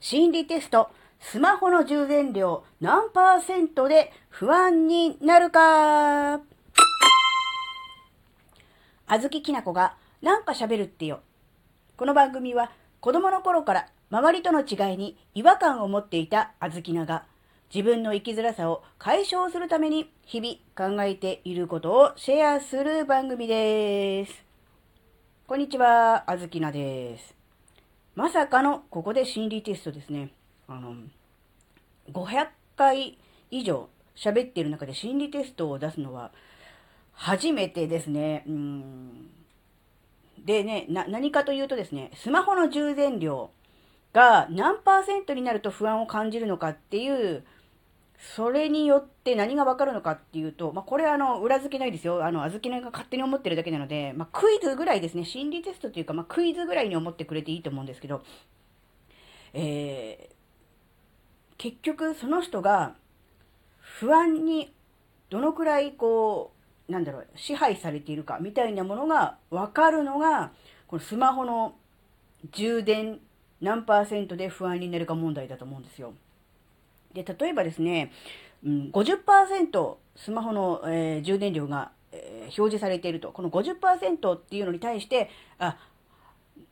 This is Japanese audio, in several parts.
心理テスト、スマホの充電量何パーセントで不安になるか？あずききなこがなんか喋るってよ。この番組は子供の頃から周りとの違いに違和感を持っていたあずきなが自分の生きづらさを解消するために日々考えていることをシェアする番組です。こんにちは、あずきなです。まさかのここで心理テストですね。あの、500回以上喋っている中で心理テストを出すのは初めてですね。うんでね、何かというとですね、スマホの充電量が何パーセントになると不安を感じるのかっていうそれによって何がわかるのかっていうと、まあ、これはあの、裏付けないですよ。あの、あずきねが勝手に思ってるだけなので、まあ、クイズぐらいですね。心理テストというか、まあ、クイズぐらいに思ってくれていいと思うんですけど、えー、結局その人が不安にどのくらいこう、なんだろう、支配されているかみたいなものがわかるのが、このスマホの充電何パーセントで不安になるか問題だと思うんですよ。で、例えばですね、うん、50%スマホの、えー、充電量が、えー、表示されていると。この50%っていうのに対して、あ、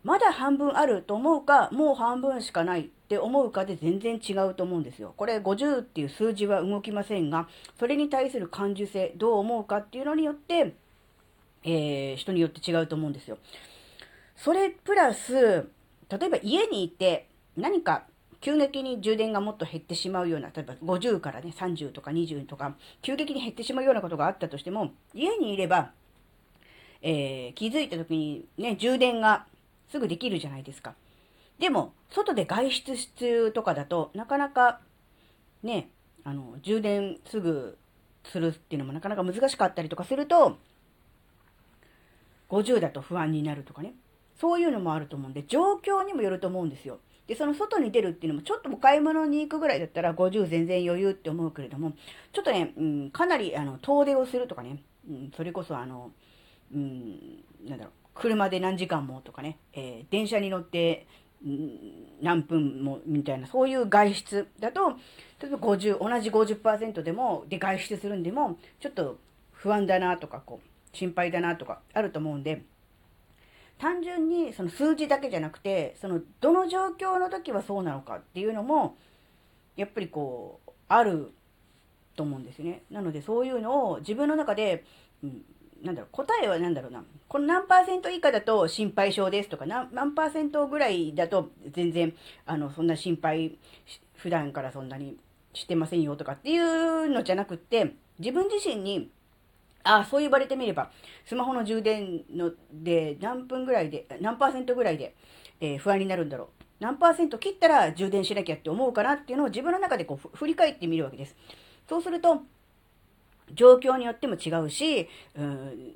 まだ半分あると思うか、もう半分しかないって思うかで全然違うと思うんですよ。これ50っていう数字は動きませんが、それに対する感受性、どう思うかっていうのによって、えー、人によって違うと思うんですよ。それプラス、例えば家にいて何か急激に充電がもっと減ってしまうような、例えば50からね、30とか20とか、急激に減ってしまうようなことがあったとしても、家にいれば、えー、気づいた時にね、充電がすぐできるじゃないですか。でも、外で外出中とかだとなかなか、ね、あの、充電すぐするっていうのもなかなか難しかったりとかすると、50だと不安になるとかね。そういうのもあると思うんで、状況にもよると思うんですよ。で、その外に出るっていうのも、ちょっとお買い物に行くぐらいだったら50全然余裕って思うけれども、ちょっとね、うん、かなり、あの、遠出をするとかね、うん、それこそあの、うん、なんだろう、車で何時間もとかね、えー、電車に乗って、うん、何分もみたいな、そういう外出だと、例えば50、同じ50%でも、で外出するんでも、ちょっと不安だなとか、こう、心配だなとかあると思うんで、単純にその数字だけじゃなくて、そのどの状況の時はそうなのかっていうのも、やっぱりこう、あると思うんですよね。なのでそういうのを自分の中で、うん、なんだろう、答えは何だろうな。この何パーセント以下だと心配性ですとか、何何パーセントぐらいだと全然、あの、そんな心配、普段からそんなにしてませんよとかっていうのじゃなくって、自分自身にあ、そう言われてみれば、スマホの充電ので何分ぐらいで、何パーセントぐらいで、えー、不安になるんだろう。何パーセント切ったら充電しなきゃって思うかなっていうのを自分の中でこう振り返ってみるわけです。そうすると、状況によっても違うし、うん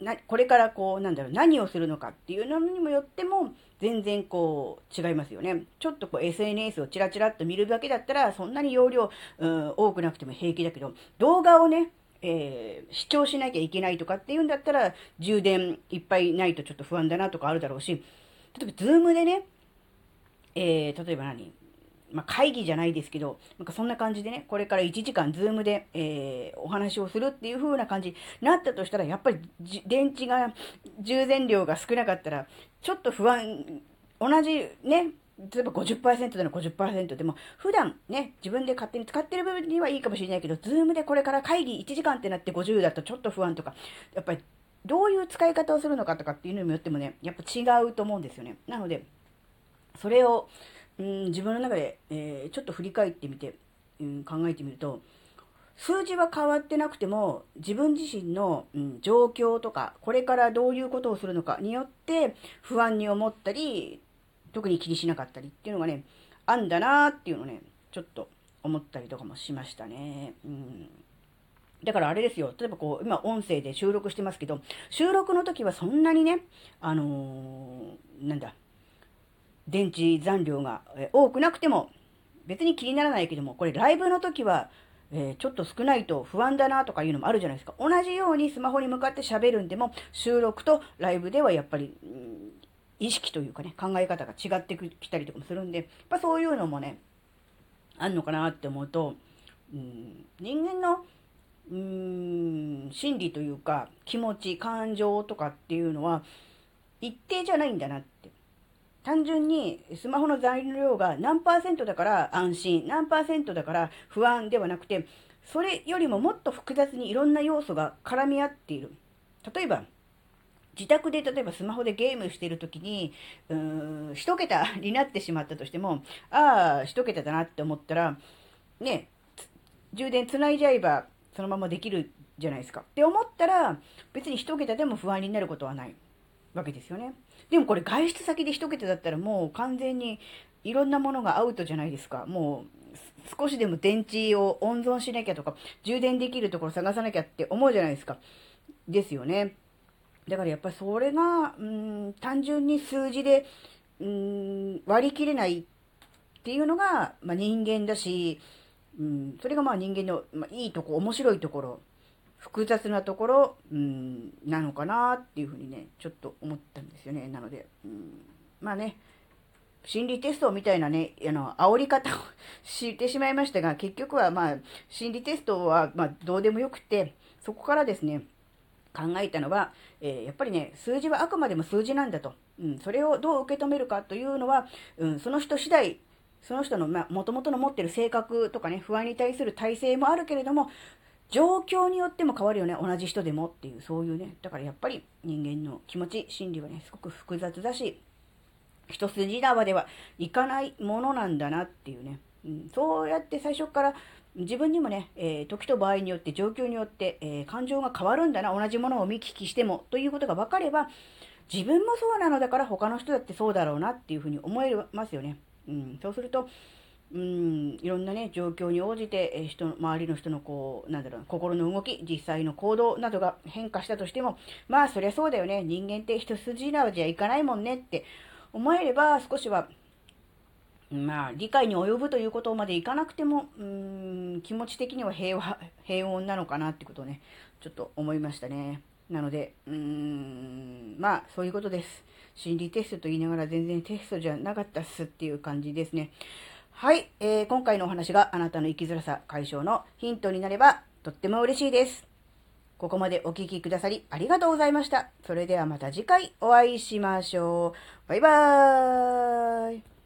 なこれからこう、なんだろう、何をするのかっていうのにもよっても、全然こう、違いますよね。ちょっとこう、SNS をチラチラっと見るだけだったら、そんなに容量、うん、多くなくても平気だけど、動画をね、えー、視聴しなきゃいけないとかっていうんだったら、充電いっぱいないとちょっと不安だなとかあるだろうし、例えば、ズームでね、えー、例えば何まあ、会議じゃないですけど、なんかそんな感じでね、これから1時間ズームで、えー、お話をするっていう風な感じになったとしたら、やっぱり電池が、充電量が少なかったら、ちょっと不安、同じね、例えば50%での50%でも、普段ね、自分で勝手に使ってる部分にはいいかもしれないけど、ズームでこれから会議1時間ってなって50だとちょっと不安とか、やっぱりどういう使い方をするのかとかっていうのによってもね、やっぱ違うと思うんですよね。なので、それを、うん、自分の中で、えー、ちょっと振り返ってみて、うん、考えてみると、数字は変わってなくても、自分自身の、うん、状況とか、これからどういうことをするのかによって不安に思ったり、特に気にしなかったりっていうのがね、あんだなーっていうのね、ちょっと思ったりとかもしましたね。うん。だからあれですよ。例えばこう、今音声で収録してますけど、収録の時はそんなにね、あのー、なんだ、電池残量が多くなくても、別に気にならないけども、これライブの時は、えー、ちょっと少ないと不安だなとかいうのもあるじゃないですか。同じようにスマホに向かって喋るんでも、収録とライブではやっぱり、意識というかね、考え方が違ってきたりとかもするんで、やっぱそういうのもね、あんのかなって思うと、うん、人間の、うん、心理というか、気持ち、感情とかっていうのは、一定じゃないんだなって。単純にスマホの残量が何パーセントだから安心、何パーセントだから不安ではなくて、それよりももっと複雑にいろんな要素が絡み合っている。例えば、自宅で例えばスマホでゲームしてる時に、うーん、一桁 になってしまったとしても、ああ、一桁だなって思ったら、ね、充電つないじゃえばそのままできるじゃないですか。って思ったら、別に一桁でも不安になることはないわけですよね。でもこれ外出先で一桁だったらもう完全にいろんなものがアウトじゃないですか。もう少しでも電池を温存しなきゃとか、充電できるところ探さなきゃって思うじゃないですか。ですよね。だからやっぱりそれが、うん、単純に数字で、うん、割り切れないっていうのが、まあ、人間だし、うん、それがまあ人間の、まあ、いいとこ、面白いところ、複雑なところ、うん、なのかなっていうふうにね、ちょっと思ったんですよね。なので、うん、まあね、心理テストみたいなね、あの、煽り方をしてしまいましたが、結局はまあ、心理テストはまあ、どうでもよくて、そこからですね、考えたのは、えー、やっぱりね、数字はあくまでも数字なんだと。うん、それをどう受け止めるかというのは、うん、その人次第、その人の、まあ、元々の持ってる性格とかね、不安に対する体制もあるけれども、状況によっても変わるよね、同じ人でもっていう、そういうね、だからやっぱり人間の気持ち、心理はね、すごく複雑だし、一筋縄ではいかないものなんだなっていうね、うん、そうやって最初から自分にもね、えー、時と場合によって、状況によって、えー、感情が変わるんだな、同じものを見聞きしても、ということが分かれば、自分もそうなのだから他の人だってそうだろうなっていうふうに思えますよね。うん、そうすると、うん、いろんなね、状況に応じて、えー、人、周りの人のこう、なんだろう、心の動き、実際の行動などが変化したとしても、まあ、そりゃそうだよね。人間って一筋縄じゃいかないもんねって思えれば、少しはまあ、理解に及ぶということまでいかなくても、うん、気持ち的には平和、平穏なのかなってことをね、ちょっと思いましたね。なので、うーん、まあ、そういうことです。心理テストと言いながら全然テストじゃなかったっすっていう感じですね。はい、えー、今回のお話があなたの生きづらさ解消のヒントになればとっても嬉しいです。ここまでお聴きくださりありがとうございました。それではまた次回お会いしましょう。バイバーイ。